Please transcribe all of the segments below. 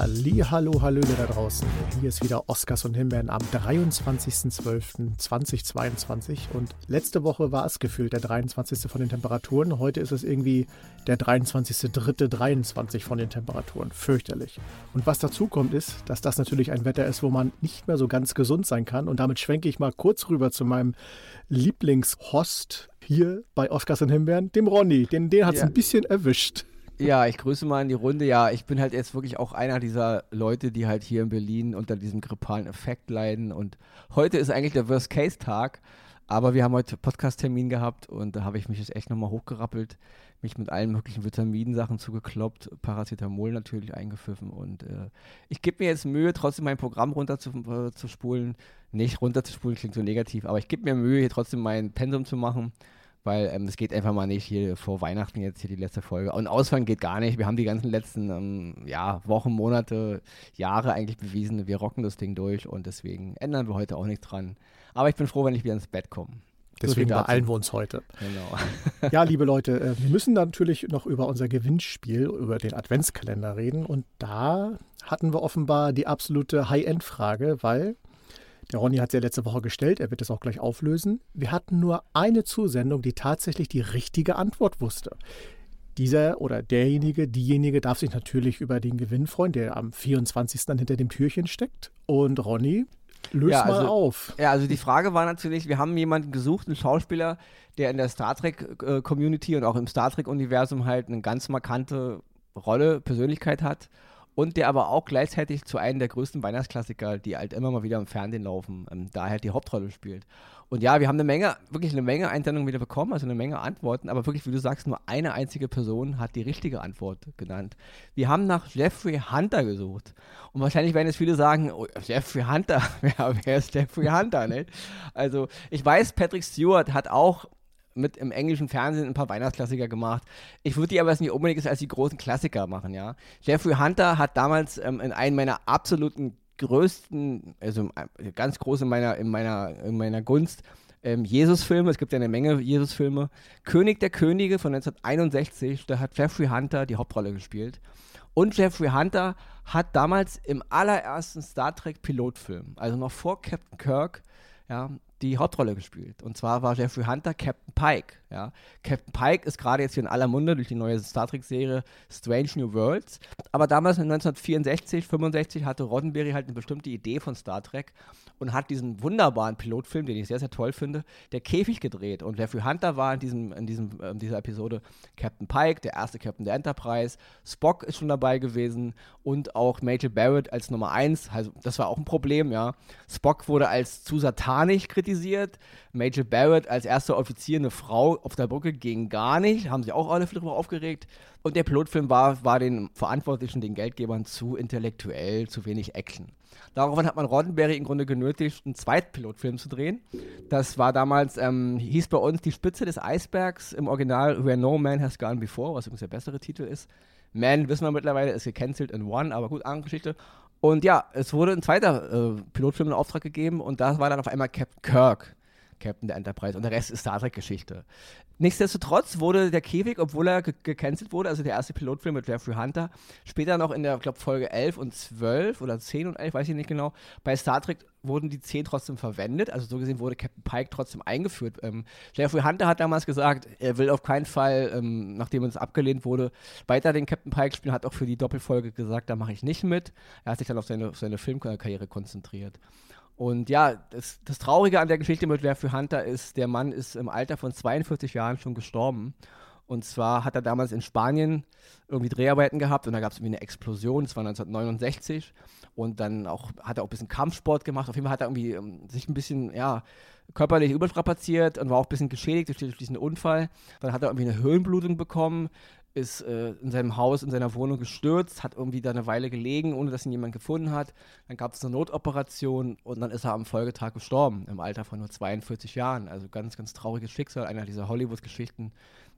Halli, hallo, hallöle da draußen. Hier ist wieder Oscars und Himbeeren am 23.12.2022 und letzte Woche war es gefühlt der 23. von den Temperaturen. Heute ist es irgendwie der 23.3.23 von den Temperaturen. Fürchterlich. Und was dazu kommt ist, dass das natürlich ein Wetter ist, wo man nicht mehr so ganz gesund sein kann und damit schwenke ich mal kurz rüber zu meinem Lieblingshost hier bei Oscars und Himbeeren, dem Ronny. Den, den hat es ja. ein bisschen erwischt. Ja, ich grüße mal in die Runde. Ja, ich bin halt jetzt wirklich auch einer dieser Leute, die halt hier in Berlin unter diesem grippalen Effekt leiden. Und heute ist eigentlich der Worst-Case-Tag. Aber wir haben heute Podcast-Termin gehabt und da habe ich mich jetzt echt nochmal hochgerappelt, mich mit allen möglichen Vitaminsachen zugekloppt, Paracetamol natürlich eingepfiffen und äh, ich gebe mir jetzt Mühe, trotzdem mein Programm runterzuspulen. Äh, Nicht runterzuspulen klingt so negativ, aber ich gebe mir Mühe, hier trotzdem mein Pensum zu machen weil ähm, es geht einfach mal nicht hier vor Weihnachten jetzt hier die letzte Folge. Und Ausfallen geht gar nicht. Wir haben die ganzen letzten ähm, ja, Wochen, Monate, Jahre eigentlich bewiesen, wir rocken das Ding durch und deswegen ändern wir heute auch nichts dran. Aber ich bin froh, wenn ich wieder ins Bett komme. Deswegen beeilen wir uns heute. Genau. ja, liebe Leute, äh, wir müssen natürlich noch über unser Gewinnspiel, über den Adventskalender reden. Und da hatten wir offenbar die absolute High-End-Frage, weil der Ronny hat es ja letzte Woche gestellt, er wird es auch gleich auflösen. Wir hatten nur eine Zusendung, die tatsächlich die richtige Antwort wusste. Dieser oder derjenige, diejenige darf sich natürlich über den Gewinn freuen, der am 24. dann hinter dem Türchen steckt. Und Ronny, löse ja, also, mal auf. Ja, also die Frage war natürlich, wir haben jemanden gesucht, einen Schauspieler, der in der Star Trek-Community und auch im Star Trek-Universum halt eine ganz markante Rolle, Persönlichkeit hat und der aber auch gleichzeitig zu einem der größten Weihnachtsklassiker, die halt immer mal wieder im Fernsehen laufen, ähm, da halt die Hauptrolle spielt. Und ja, wir haben eine Menge, wirklich eine Menge Einsendungen wieder bekommen, also eine Menge Antworten, aber wirklich, wie du sagst, nur eine einzige Person hat die richtige Antwort genannt. Wir haben nach Jeffrey Hunter gesucht. Und wahrscheinlich werden jetzt viele sagen, oh, Jeffrey Hunter, ja, wer ist Jeffrey Hunter, ne? Also, ich weiß, Patrick Stewart hat auch mit im englischen Fernsehen ein paar Weihnachtsklassiker gemacht. Ich würde die aber jetzt nicht unbedingt als die großen Klassiker machen, ja. Jeffrey Hunter hat damals ähm, in einem meiner absoluten größten, also äh, ganz groß in meiner, in meiner, in meiner Gunst, ähm, Jesus-Filme, es gibt ja eine Menge Jesus-Filme. König der Könige von 1961, da hat Jeffrey Hunter die Hauptrolle gespielt. Und Jeffrey Hunter hat damals im allerersten Star Trek Pilotfilm, also noch vor Captain Kirk, ja, die Hauptrolle gespielt. Und zwar war Jeffrey Hunter Captain Pike. Ja. Captain Pike ist gerade jetzt hier in aller Munde durch die neue Star Trek-Serie Strange New Worlds. Aber damals 1964, 65 hatte Roddenberry halt eine bestimmte Idee von Star Trek und hat diesen wunderbaren Pilotfilm, den ich sehr, sehr toll finde, der Käfig gedreht. Und Jeffrey Hunter war in, diesem, in diesem, äh, dieser Episode Captain Pike, der erste Captain der Enterprise. Spock ist schon dabei gewesen und auch Major Barrett als Nummer 1. Also, das war auch ein Problem, ja. Spock wurde als zu satanisch kritisiert kritisiert. Major Barrett als erster Offizier, eine Frau auf der Brücke, ging gar nicht. Haben sich auch alle darüber aufgeregt. Und der Pilotfilm war, war den Verantwortlichen, den Geldgebern zu intellektuell, zu wenig Action. Daraufhin hat man Roddenberry im Grunde genötigt, einen zweiten Pilotfilm zu drehen. Das war damals, ähm, hieß bei uns Die Spitze des Eisbergs, im Original Where No Man Has Gone Before, was übrigens der bessere Titel ist. Man, wissen wir mittlerweile, ist gecancelt in One, aber gut, andere Geschichte. Und ja, es wurde ein zweiter äh, Pilotfilm in Auftrag gegeben und da war dann auf einmal Captain Kirk, Captain der Enterprise und der Rest ist Star Trek-Geschichte. Nichtsdestotrotz wurde der Käfig, obwohl er gecancelt wurde, also der erste Pilotfilm mit Jeffrey Hunter, später noch in der, glaube Folge 11 und 12 oder 10 und 11, weiß ich nicht genau, bei Star Trek wurden die 10 trotzdem verwendet, also so gesehen wurde Captain Pike trotzdem eingeführt. Ähm, Jeffrey Hunter hat damals gesagt, er will auf keinen Fall, ähm, nachdem uns abgelehnt wurde, weiter den Captain Pike spielen, hat auch für die Doppelfolge gesagt, da mache ich nicht mit. Er hat sich dann auf seine, auf seine Filmkarriere konzentriert. Und ja, das, das, Traurige an der Geschichte mit Jeffrey Hunter ist, der Mann ist im Alter von 42 Jahren schon gestorben. Und zwar hat er damals in Spanien irgendwie Dreharbeiten gehabt und da gab es irgendwie eine Explosion, das war 1969. Und dann auch, hat er auch ein bisschen Kampfsport gemacht. Auf jeden Fall hat er irgendwie um, ähm, sich ein bisschen, ja, körperlich überstrapaziert und war auch ein bisschen geschädigt durch diesen Unfall. Dann hat er irgendwie eine Höhenblutung bekommen, ist äh, in seinem Haus, in seiner Wohnung gestürzt, hat irgendwie da eine Weile gelegen, ohne dass ihn jemand gefunden hat. Dann gab es eine Notoperation und dann ist er am Folgetag gestorben, im Alter von nur 42 Jahren. Also ganz, ganz trauriges Schicksal, einer dieser Hollywood-Geschichten,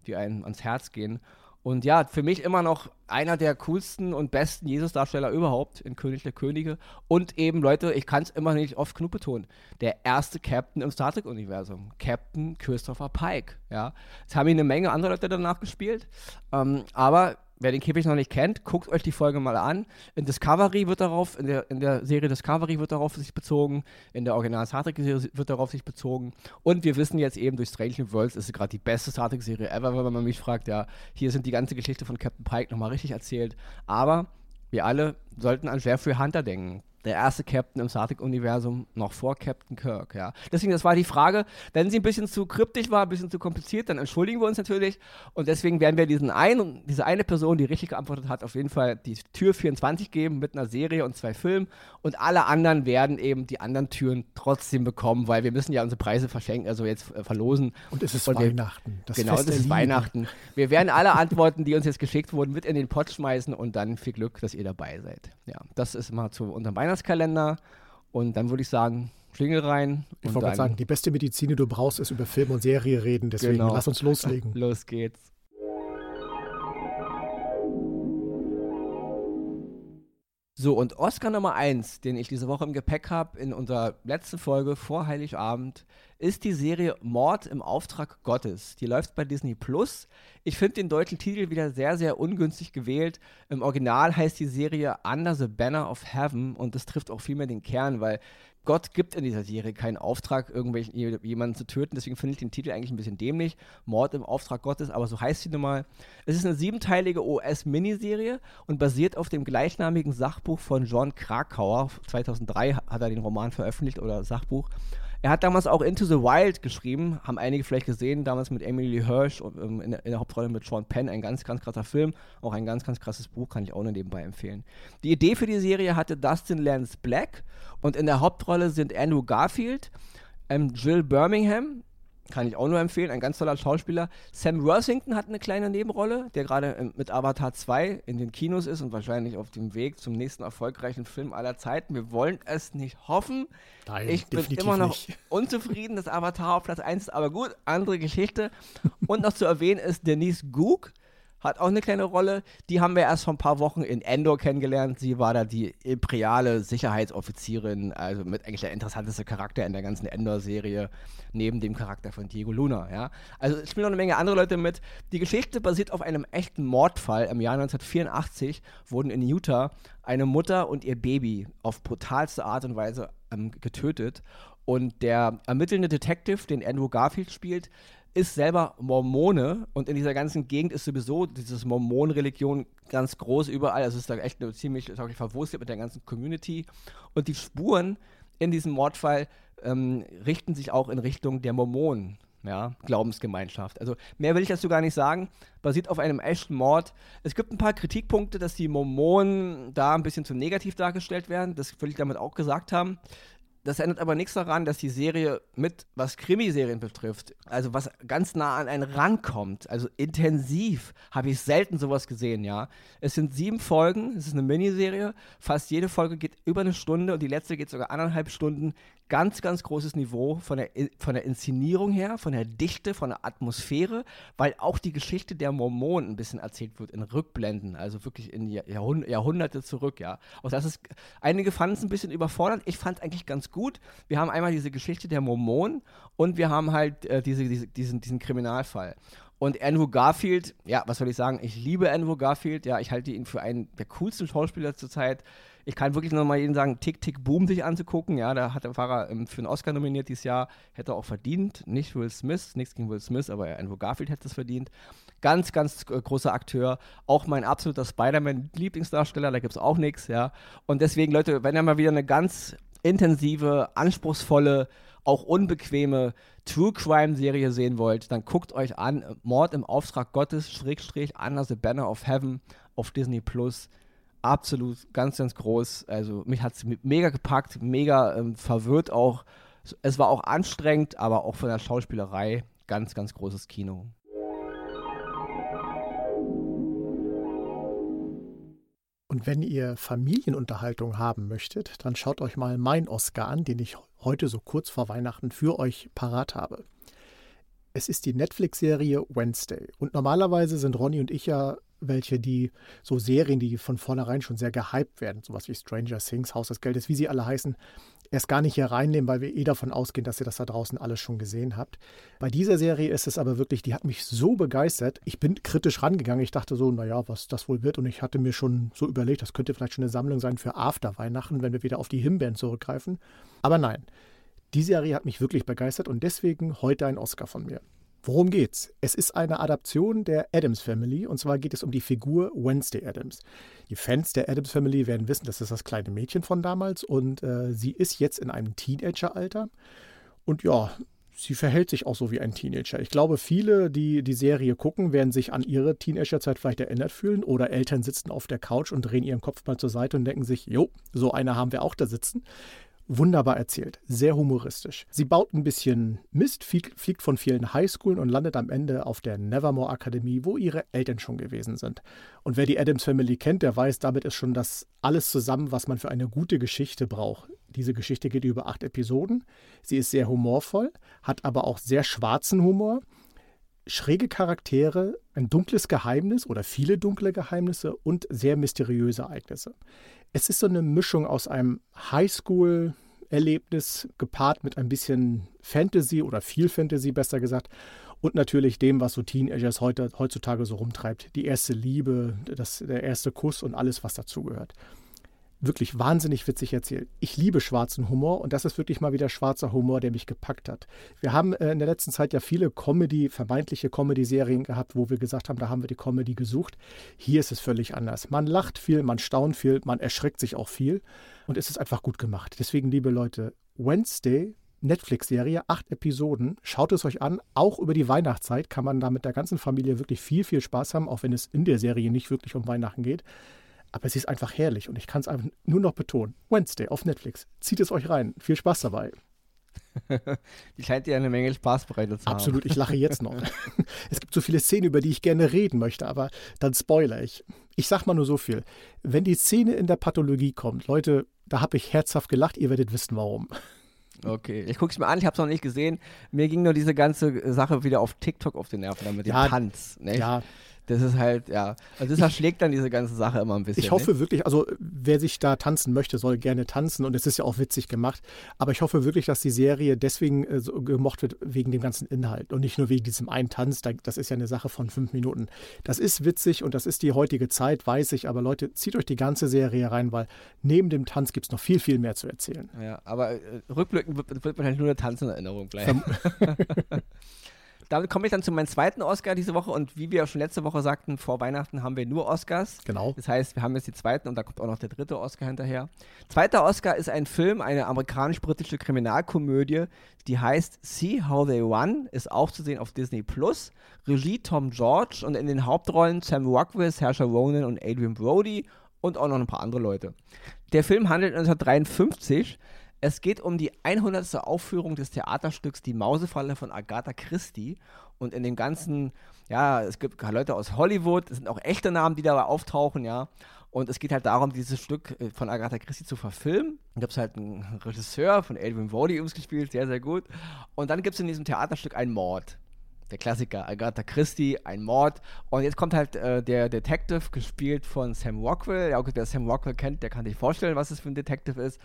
die einem ans Herz gehen. Und ja, für mich immer noch einer der coolsten und besten Jesus-Darsteller überhaupt in König der Könige. Und eben, Leute, ich kann es immer nicht oft genug betonen, der erste Captain im Star Trek-Universum, Captain Christopher Pike. Ja, es haben ihn eine Menge andere Leute danach gespielt, ähm, aber wer den Käfig noch nicht kennt, guckt euch die Folge mal an. In Discovery wird darauf, in der, in der Serie Discovery wird darauf sich bezogen, in der Original Star Trek-Serie wird darauf sich bezogen. Und wir wissen jetzt eben durch Strange New Worlds ist es gerade die beste Star Trek-Serie ever, wenn man mich fragt. Ja, hier sind die ganze Geschichte von Captain Pike nochmal richtig erzählt. Aber wir alle sollten an Jeffrey Hunter denken der erste Captain im Star Trek-Universum noch vor Captain Kirk, ja. Deswegen, das war die Frage. Wenn sie ein bisschen zu kryptisch war, ein bisschen zu kompliziert, dann entschuldigen wir uns natürlich. Und deswegen werden wir diesen einen, diese eine Person, die richtig geantwortet hat, auf jeden Fall die Tür 24 geben mit einer Serie und zwei Filmen. Und alle anderen werden eben die anderen Türen trotzdem bekommen, weil wir müssen ja unsere Preise verschenken, also jetzt äh, verlosen. Und es ist und Weihnachten. Wir, genau, es ist Liebe. Weihnachten. Wir werden alle Antworten, die uns jetzt geschickt wurden, mit in den Pott schmeißen und dann viel Glück, dass ihr dabei seid. Ja, das ist immer zu unserem Weihnachten. Weihnachtskalender. Und dann würde ich sagen, Schlingel rein. Ich wollte sagen, die beste Medizin, die du brauchst, ist über Film und Serie reden. Deswegen genau. lass uns loslegen. Los geht's. So, und Oscar Nummer 1, den ich diese Woche im Gepäck habe, in unserer letzten Folge vor Heiligabend, ist die Serie Mord im Auftrag Gottes. Die läuft bei Disney Plus. Ich finde den deutschen Titel wieder sehr, sehr ungünstig gewählt. Im Original heißt die Serie Under the Banner of Heaven und das trifft auch vielmehr den Kern, weil Gott gibt in dieser Serie keinen Auftrag, irgendwelchen jemanden zu töten. Deswegen finde ich den Titel eigentlich ein bisschen dämlich. Mord im Auftrag Gottes, aber so heißt sie nun mal. Es ist eine siebenteilige OS-Miniserie und basiert auf dem gleichnamigen Sachbuch von John Krakauer. 2003 hat er den Roman veröffentlicht oder Sachbuch. Er hat damals auch Into the Wild geschrieben, haben einige vielleicht gesehen, damals mit Emily Hirsch und, ähm, in, der, in, der, Hauptrolle mit Sean Penn, ein ganz, ganz krasser Film, auch ein ganz, ganz krasses Buch, kann ich auch nur nebenbei empfehlen. Die Idee für die Serie hatte Dustin Lance Black und in der Hauptrolle sind Andrew Garfield, ähm, Jill Birmingham, kann ich auch nur empfehlen, ein ganz toller Schauspieler. Sam Worthington hat eine kleine Nebenrolle, der gerade mit Avatar 2 in den Kinos ist und wahrscheinlich auf dem Weg zum nächsten erfolgreichen Film aller Zeiten. Wir wollen es nicht hoffen. Nein, ich bin immer noch nicht. unzufrieden, dass Avatar auf Platz 1 ist, aber gut, andere Geschichte. Und noch zu erwähnen ist Denise Gook, hat auch eine kleine Rolle. Die haben wir erst vor ein paar Wochen in Endor kennengelernt. Sie war da die imperiale Sicherheitsoffizierin, also mit eigentlich der interessanteste Charakter in der ganzen Endor-Serie, neben dem Charakter von Diego Luna. Ja? Also es spielen noch eine Menge andere Leute mit. Die Geschichte basiert auf einem echten Mordfall. Im Jahr 1984 wurden in Utah eine Mutter und ihr Baby auf brutalste Art und Weise ähm, getötet. Und der ermittelnde Detective, den Andrew Garfield spielt, ist selber Mormone und in dieser ganzen Gegend ist sowieso diese Mormonreligion ganz groß überall. Also es ist da echt eine ziemlich ich, verwurzelt mit der ganzen Community. Und die Spuren in diesem Mordfall ähm, richten sich auch in Richtung der Mormonen. Ja, Glaubensgemeinschaft. Also mehr will ich dazu gar nicht sagen. Basiert auf einem echten Mord. Es gibt ein paar Kritikpunkte, dass die Mormonen da ein bisschen zu negativ dargestellt werden. Das will ich damit auch gesagt haben. Das ändert aber nichts daran, dass die Serie mit, was Krimiserien betrifft, also was ganz nah an einen rankommt, also intensiv, habe ich selten sowas gesehen, ja. Es sind sieben Folgen, es ist eine Miniserie, fast jede Folge geht über eine Stunde und die letzte geht sogar anderthalb Stunden ganz, ganz großes Niveau von der, von der Inszenierung her, von der Dichte, von der Atmosphäre, weil auch die Geschichte der Mormonen ein bisschen erzählt wird in Rückblenden, also wirklich in Jahrhund Jahrhunderte zurück, ja. Auch das ist, einige fanden es ein bisschen überfordernd, ich fand es eigentlich ganz gut. Wir haben einmal diese Geschichte der Mormonen und wir haben halt äh, diese, diese, diesen, diesen Kriminalfall. Und Andrew Garfield, ja, was soll ich sagen? Ich liebe Andrew Garfield, ja, ich halte ihn für einen der coolsten Schauspieler zurzeit ich kann wirklich nochmal jedem sagen, Tick, Tick, Boom sich anzugucken. Ja, da hat der Fahrer ähm, für einen Oscar nominiert dieses Jahr, hätte er auch verdient. Nicht Will Smith, nichts gegen Will Smith, aber Andrew Garfield hätte es verdient. Ganz, ganz äh, großer Akteur. Auch mein absoluter Spider-Man-Lieblingsdarsteller, da gibt es auch nichts, ja. Und deswegen, Leute, wenn ihr mal wieder eine ganz intensive, anspruchsvolle, auch unbequeme True Crime Serie sehen wollt, dann guckt euch an Mord im Auftrag Gottes, Schrägstrich, Under the Banner of Heaven auf Disney Plus absolut ganz, ganz groß. Also mich hat es mega gepackt, mega ähm, verwirrt auch. Es war auch anstrengend, aber auch von der Schauspielerei ganz, ganz großes Kino. Und wenn ihr Familienunterhaltung haben möchtet, dann schaut euch mal mein Oscar an, den ich heute so kurz vor Weihnachten für euch parat habe. Es ist die Netflix-Serie Wednesday. Und normalerweise sind Ronny und ich ja welche, die so Serien, die von vornherein schon sehr gehypt werden, sowas wie Stranger Things, Haus des Geldes, wie sie alle heißen, erst gar nicht hier reinnehmen, weil wir eh davon ausgehen, dass ihr das da draußen alles schon gesehen habt. Bei dieser Serie ist es aber wirklich, die hat mich so begeistert. Ich bin kritisch rangegangen. Ich dachte so, naja, was das wohl wird. Und ich hatte mir schon so überlegt, das könnte vielleicht schon eine Sammlung sein für After Weihnachten, wenn wir wieder auf die Himbeeren zurückgreifen. Aber nein, die Serie hat mich wirklich begeistert und deswegen heute ein Oscar von mir. Worum geht's? Es ist eine Adaption der Adams Family und zwar geht es um die Figur Wednesday Adams. Die Fans der Adams Family werden wissen, das ist das kleine Mädchen von damals und äh, sie ist jetzt in einem Teenageralter und ja, sie verhält sich auch so wie ein Teenager. Ich glaube, viele, die die Serie gucken, werden sich an ihre Teenagerzeit vielleicht erinnert fühlen oder Eltern sitzen auf der Couch und drehen ihren Kopf mal zur Seite und denken sich, jo, so eine haben wir auch da sitzen wunderbar erzählt, sehr humoristisch. Sie baut ein bisschen Mist, fliegt von vielen Highschoolen und landet am Ende auf der Nevermore Akademie, wo ihre Eltern schon gewesen sind. Und wer die Adams Family kennt, der weiß, damit ist schon das alles zusammen, was man für eine gute Geschichte braucht. Diese Geschichte geht über acht Episoden. Sie ist sehr humorvoll, hat aber auch sehr schwarzen Humor schräge Charaktere, ein dunkles Geheimnis oder viele dunkle Geheimnisse und sehr mysteriöse Ereignisse. Es ist so eine Mischung aus einem Highschool-Erlebnis gepaart mit ein bisschen Fantasy oder viel Fantasy, besser gesagt. Und natürlich dem, was so Teenagers heute, heutzutage so rumtreibt. Die erste Liebe, das, der erste Kuss und alles, was dazugehört wirklich wahnsinnig witzig erzählt. Ich liebe schwarzen Humor und das ist wirklich mal wieder schwarzer Humor, der mich gepackt hat. Wir haben äh, in der letzten Zeit ja viele Comedy, vermeintliche Comedy-Serien gehabt, wo wir gesagt haben, da haben wir die Comedy gesucht. Hier ist es völlig anders. Man lacht viel, man staunt viel, man erschreckt sich auch viel und es ist einfach gut gemacht. Deswegen, liebe Leute, Wednesday Netflix-Serie, acht Episoden. Schaut es euch an. Auch über die Weihnachtszeit kann man da mit der ganzen Familie wirklich viel, viel Spaß haben, auch wenn es in der Serie nicht wirklich um Weihnachten geht. Aber sie ist einfach herrlich und ich kann es einfach nur noch betonen. Wednesday auf Netflix. Zieht es euch rein. Viel Spaß dabei. die scheint dir eine Menge Spaß bereitet zu haben. Absolut, ich lache jetzt noch. es gibt so viele Szenen, über die ich gerne reden möchte, aber dann spoiler ich. Ich sag mal nur so viel. Wenn die Szene in der Pathologie kommt, Leute, da habe ich herzhaft gelacht, ihr werdet wissen, warum. Okay, ich gucke es mir an, ich habe es noch nicht gesehen. Mir ging nur diese ganze Sache wieder auf TikTok auf den Nerven, mit dem ja, Tanz. Nicht? Ja, das ist halt, ja. Also das erschlägt dann diese ganze Sache immer ein bisschen. Ich hoffe ne? wirklich, also wer sich da tanzen möchte, soll gerne tanzen und es ist ja auch witzig gemacht. Aber ich hoffe wirklich, dass die Serie deswegen äh, so gemocht wird, wegen dem ganzen Inhalt und nicht nur wegen diesem einen Tanz. Das ist ja eine Sache von fünf Minuten. Das ist witzig und das ist die heutige Zeit, weiß ich. Aber Leute, zieht euch die ganze Serie rein, weil neben dem Tanz gibt es noch viel, viel mehr zu erzählen. Ja, aber äh, rückblickend wird, wird wahrscheinlich nur der Tanz in Erinnerung bleiben. damit komme ich dann zu meinem zweiten Oscar diese Woche und wie wir schon letzte Woche sagten, vor Weihnachten haben wir nur Oscars. Genau. Das heißt, wir haben jetzt die zweiten und da kommt auch noch der dritte Oscar hinterher. Zweiter Oscar ist ein Film, eine amerikanisch-britische Kriminalkomödie, die heißt See How They Won, ist auch zu sehen auf Disney Plus. Regie Tom George und in den Hauptrollen Sam Rockwell, Saoirse Ronan und Adrian Brody und auch noch ein paar andere Leute. Der Film handelt 1953 es geht um die 100. Aufführung des Theaterstücks Die Mausefalle von Agatha Christie. Und in dem ganzen, ja, es gibt Leute aus Hollywood, es sind auch echte Namen, die da auftauchen, ja. Und es geht halt darum, dieses Stück äh, von Agatha Christie zu verfilmen. Da gibt es halt einen Regisseur von Adrian Brody übrigens gespielt, sehr, sehr gut. Und dann gibt es in diesem Theaterstück einen Mord. Der Klassiker, Agatha Christie, ein Mord. Und jetzt kommt halt äh, der Detective, gespielt von Sam Rockwell. Ja, wer Sam Rockwell kennt, der kann sich vorstellen, was es für ein Detective ist.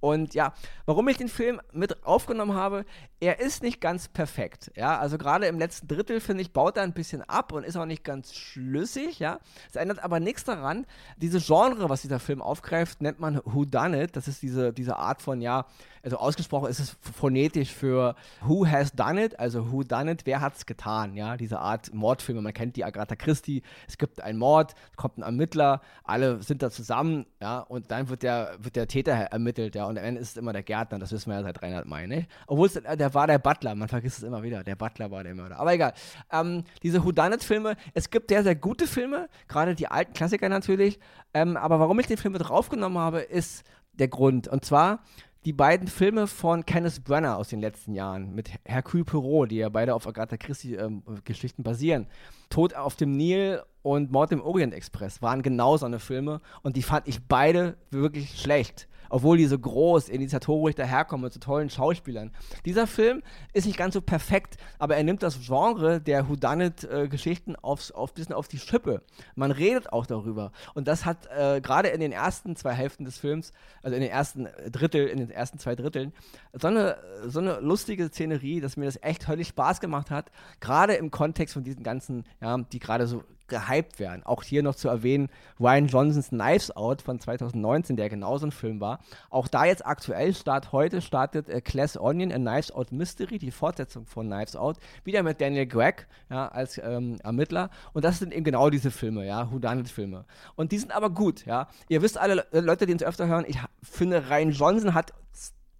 Und ja, warum ich den Film mit aufgenommen habe, er ist nicht ganz perfekt. Ja, also gerade im letzten Drittel, finde ich, baut er ein bisschen ab und ist auch nicht ganz schlüssig. Ja, es ändert aber nichts daran. Diese Genre, was dieser Film aufgreift, nennt man Who Done It. Das ist diese, diese Art von, ja, also ausgesprochen ist es phonetisch für Who has done it, also Who done it, wer hat's getan, ja, diese Art Mordfilme, man kennt die Agatha Christie, es gibt einen Mord, kommt ein Ermittler, alle sind da zusammen, ja, und dann wird der, wird der Täter ermittelt, ja, und am Ende ist es immer der Gärtner, das wissen wir ja seit Reinhard May, ne? Obwohl es, äh, der war der Butler, man vergisst es immer wieder, der Butler war der Mörder, aber egal. Ähm, diese Who done it Filme, es gibt sehr, sehr gute Filme, gerade die alten Klassiker natürlich, ähm, aber warum ich den Film mit draufgenommen habe, ist der Grund, und zwar, die beiden Filme von Kenneth Brenner aus den letzten Jahren mit Hercule Poirot, die ja beide auf Agatha Christie-Geschichten ähm, basieren. Tod auf dem Nil und Mord im Orient Express waren genau so eine Filme und die fand ich beide wirklich schlecht. Obwohl die so groß, initiatorisch daherkommen mit so tollen Schauspielern. Dieser Film ist nicht ganz so perfekt, aber er nimmt das Genre der Whodunit-Geschichten äh, aufs, auf bisschen auf die Schippe. Man redet auch darüber. Und das hat äh, gerade in den ersten zwei Hälften des Films, also in den ersten Drittel, in den ersten zwei Dritteln, so eine, so eine lustige Szenerie, dass mir das echt höllisch Spaß gemacht hat. Gerade im Kontext von diesen ganzen, ja, die gerade so gehypt werden. Auch hier noch zu erwähnen, Ryan Johnsons Knives Out von 2019, der genauso ein Film war. Auch da jetzt aktuell start heute startet äh, Class Onion, a Knives Out Mystery, die Fortsetzung von Knives Out, wieder mit Daniel Gregg ja, als ähm, Ermittler. Und das sind eben genau diese Filme, ja, Whodunit-Filme. Und die sind aber gut, ja. Ihr wisst alle, Leute, die uns öfter hören, ich finde, Ryan Johnson hat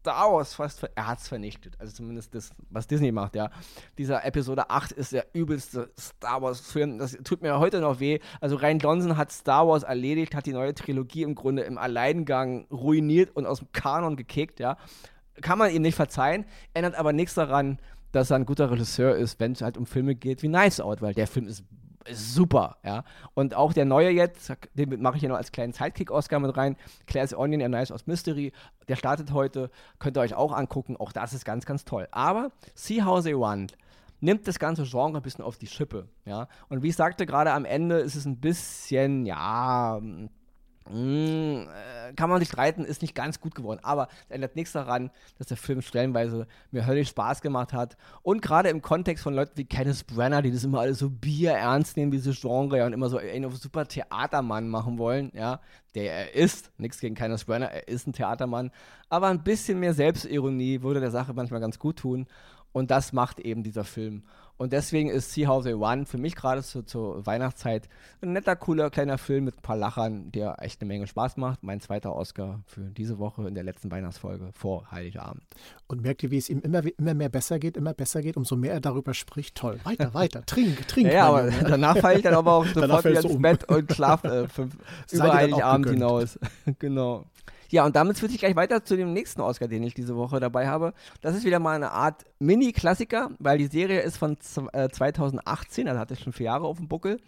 Star Wars fast, er hat es vernichtet. Also zumindest das, was Disney macht, ja. Dieser Episode 8 ist der übelste Star Wars-Film. Das tut mir heute noch weh. Also Ryan Johnson hat Star Wars erledigt, hat die neue Trilogie im Grunde im Alleingang ruiniert und aus dem Kanon gekickt, ja. Kann man ihm nicht verzeihen, ändert aber nichts daran, dass er ein guter Regisseur ist, wenn es halt um Filme geht wie Nice Out, weil der Film ist super, ja. Und auch der neue jetzt, den mache ich hier noch als kleinen Sidekick-Oscar mit rein, Claire's Onion, a Nice aus Mystery, der startet heute, könnt ihr euch auch angucken, auch das ist ganz, ganz toll. Aber See How They Want nimmt das ganze Genre ein bisschen auf die Schippe, ja. Und wie ich sagte, gerade am Ende ist es ein bisschen, ja, kann man sich streiten, ist nicht ganz gut geworden. Aber es ändert nichts daran, dass der Film stellenweise mir höllisch Spaß gemacht hat. Und gerade im Kontext von Leuten wie Kenneth Brenner, die das immer alles so bierernst nehmen, dieses Genre, und immer so einen super Theatermann machen wollen, ja, der er ist. Nichts gegen Kenneth Brenner, er ist ein Theatermann. Aber ein bisschen mehr Selbstironie würde der Sache manchmal ganz gut tun. Und das macht eben dieser Film. Und deswegen ist See How They Run für mich gerade zu, zur Weihnachtszeit ein netter, cooler, kleiner Film mit ein paar Lachern, der echt eine Menge Spaß macht. Mein zweiter Oscar für diese Woche in der letzten Weihnachtsfolge vor Heiligabend. Und merkt ihr, wie es ihm immer, immer mehr besser geht, immer besser geht, umso mehr er darüber spricht. Toll, weiter, weiter, trink, trink. Ja, aber danach falle ich dann aber auch sofort wieder ins um. Bett und schlafe äh, fünf, über Heiligabend hinaus. genau. Ja, und damit führt sich gleich weiter zu dem nächsten Oscar, den ich diese Woche dabei habe. Das ist wieder mal eine Art Mini-Klassiker, weil die Serie ist von 2018, also hat es schon vier Jahre auf dem Buckel.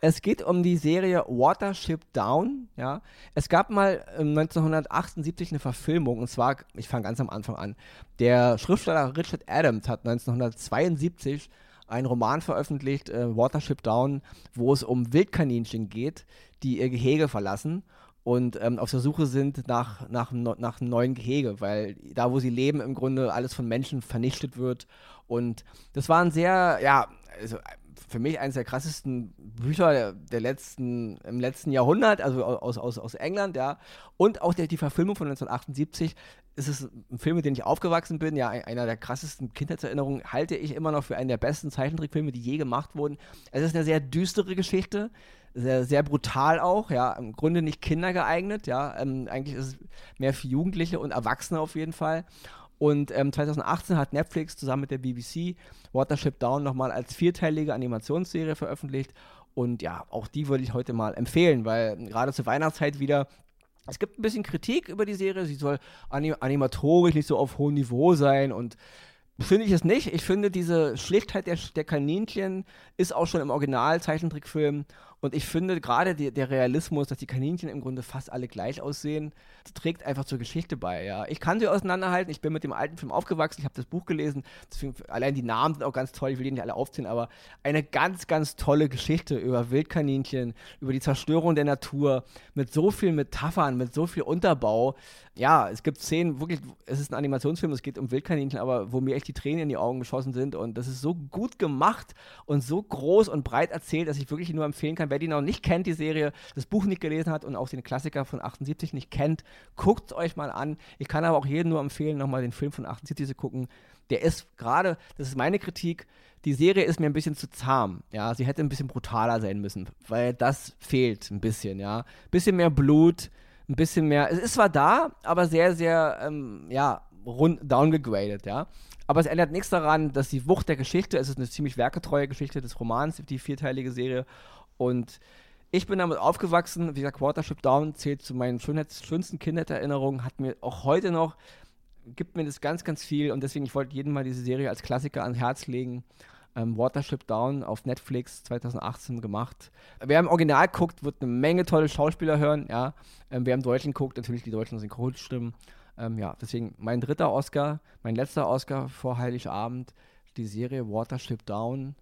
Es geht um die Serie Watership Down. Ja. Es gab mal 1978 eine Verfilmung, und zwar, ich fange ganz am Anfang an. Der Schriftsteller Richard Adams hat 1972 einen Roman veröffentlicht, äh, Watership Down, wo es um Wildkaninchen geht, die ihr Gehege verlassen und ähm, auf der Suche sind nach, nach, nach einem neuen Gehege, weil da, wo sie leben, im Grunde alles von Menschen vernichtet wird. Und das war ein sehr, ja, also für mich eines der krassesten Bücher der, der, letzten, im letzten Jahrhundert, also aus, aus, aus England, ja. Und auch der, die Verfilmung von 1978 ist es ein Film, mit dem ich aufgewachsen bin, ja, einer der krassesten Kindheitserinnerungen, halte ich immer noch für einen der besten Zeichentrickfilme, die je gemacht wurden. Es ist eine sehr düstere Geschichte, sehr, sehr brutal auch, ja, im Grunde nicht kindergeeignet, ja, ähm, eigentlich ist es mehr für Jugendliche und Erwachsene auf jeden Fall. Und ähm, 2018 hat Netflix zusammen mit der BBC Watership Down nochmal als vierteilige Animationsserie veröffentlicht. Und ja, auch die würde ich heute mal empfehlen, weil gerade zur Weihnachtszeit wieder es gibt ein bisschen Kritik über die Serie. Sie soll anim animatorisch nicht so auf hohem Niveau sein und Finde ich es nicht. Ich finde, diese Schlichtheit der, der Kaninchen ist auch schon im Original-Zeichentrickfilm und ich finde gerade der Realismus, dass die Kaninchen im Grunde fast alle gleich aussehen, trägt einfach zur Geschichte bei. Ja. Ich kann sie auseinanderhalten. Ich bin mit dem alten Film aufgewachsen. Ich habe das Buch gelesen. Deswegen, allein die Namen sind auch ganz toll. Ich will die nicht alle aufzählen, aber eine ganz, ganz tolle Geschichte über Wildkaninchen, über die Zerstörung der Natur, mit so vielen Metaphern, mit so viel Unterbau. Ja, es gibt Szenen, wirklich, es ist ein Animationsfilm, es geht um Wildkaninchen, aber wo mir echt die Tränen in die Augen geschossen sind. Und das ist so gut gemacht und so groß und breit erzählt, dass ich wirklich nur empfehlen kann, wer die noch nicht kennt, die Serie, das Buch nicht gelesen hat und auch den Klassiker von 78 nicht kennt, guckt es euch mal an. Ich kann aber auch jedem nur empfehlen, nochmal den Film von 78 zu gucken. Der ist gerade, das ist meine Kritik, die Serie ist mir ein bisschen zu zahm. Ja, sie hätte ein bisschen brutaler sein müssen, weil das fehlt ein bisschen, ja. Ein bisschen mehr Blut, ein bisschen mehr. Es ist zwar da, aber sehr, sehr, ähm, ja, rund downgegradet, ja. Aber es ändert nichts daran, dass die Wucht der Geschichte, es ist eine ziemlich werketreue Geschichte des Romans, die vierteilige Serie. Und ich bin damit aufgewachsen, wie gesagt, Watership Down zählt zu meinen schönsten Kindheitserinnerungen, hat mir auch heute noch, gibt mir das ganz, ganz viel und deswegen, ich wollte jedem mal diese Serie als Klassiker ans Herz legen. ähm, Watership Down auf Netflix 2018 gemacht. Wer im Original guckt, wird eine Menge tolle Schauspieler hören. Ja? Ähm, wer im Deutschen guckt, natürlich die deutschen Synchronstimmen. Ähm, ja, deswegen mein dritter Oscar, mein letzter Oscar vor Heiligabend, die Serie Watership Down.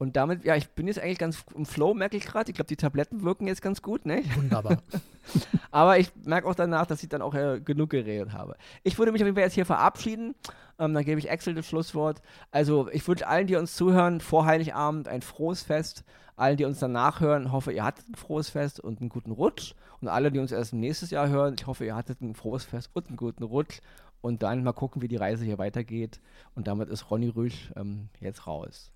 Und damit, ja, ich bin jetzt eigentlich ganz im Flow, merke ich gerade. Ich glaube, die Tabletten wirken jetzt ganz gut, ne? Wunderbar. Aber ich merke auch danach, dass ich dann auch äh, genug geredet habe. Ich würde mich auf jeden Fall jetzt hier verabschieden. Ähm, dann gebe ich Axel das Schlusswort. Also, ich wünsche allen, die uns zuhören, vor Heiligabend ein frohes Fest. Allen, die uns danach hören, hoffe, ihr hattet ein frohes Fest und einen guten Rutsch. Und alle, die uns erst im nächsten Jahr hören, ich hoffe, ihr hattet ein frohes Fest und einen guten Rutsch. Und dann mal gucken, wie die Reise hier weitergeht. Und damit ist Ronny Rüsch ähm, jetzt raus.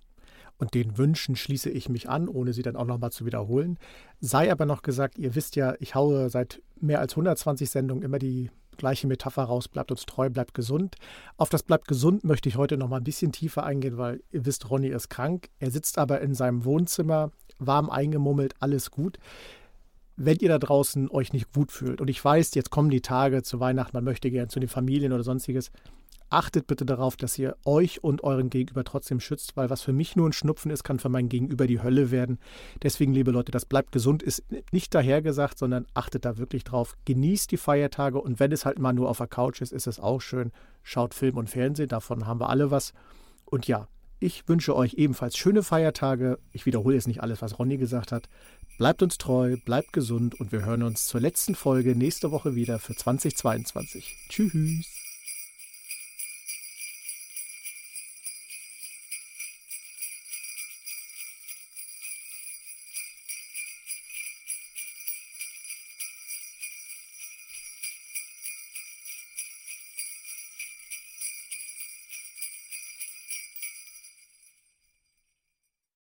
Und den Wünschen schließe ich mich an, ohne sie dann auch nochmal zu wiederholen. Sei aber noch gesagt, ihr wisst ja, ich haue seit mehr als 120 Sendungen immer die gleiche Metapher raus, bleibt uns treu, bleibt gesund. Auf das bleibt gesund möchte ich heute nochmal ein bisschen tiefer eingehen, weil ihr wisst, Ronny ist krank. Er sitzt aber in seinem Wohnzimmer, warm eingemummelt, alles gut. Wenn ihr da draußen euch nicht gut fühlt und ich weiß, jetzt kommen die Tage zu Weihnachten, man möchte gern zu den Familien oder sonstiges, achtet bitte darauf, dass ihr euch und euren Gegenüber trotzdem schützt, weil was für mich nur ein Schnupfen ist, kann für mein Gegenüber die Hölle werden. Deswegen, liebe Leute, das bleibt gesund, ist nicht dahergesagt, sondern achtet da wirklich drauf. Genießt die Feiertage und wenn es halt mal nur auf der Couch ist, ist es auch schön. Schaut Film und Fernsehen, davon haben wir alle was. Und ja, ich wünsche euch ebenfalls schöne Feiertage. Ich wiederhole jetzt nicht alles, was Ronny gesagt hat. Bleibt uns treu, bleibt gesund und wir hören uns zur letzten Folge nächste Woche wieder für 2022. Tschüss.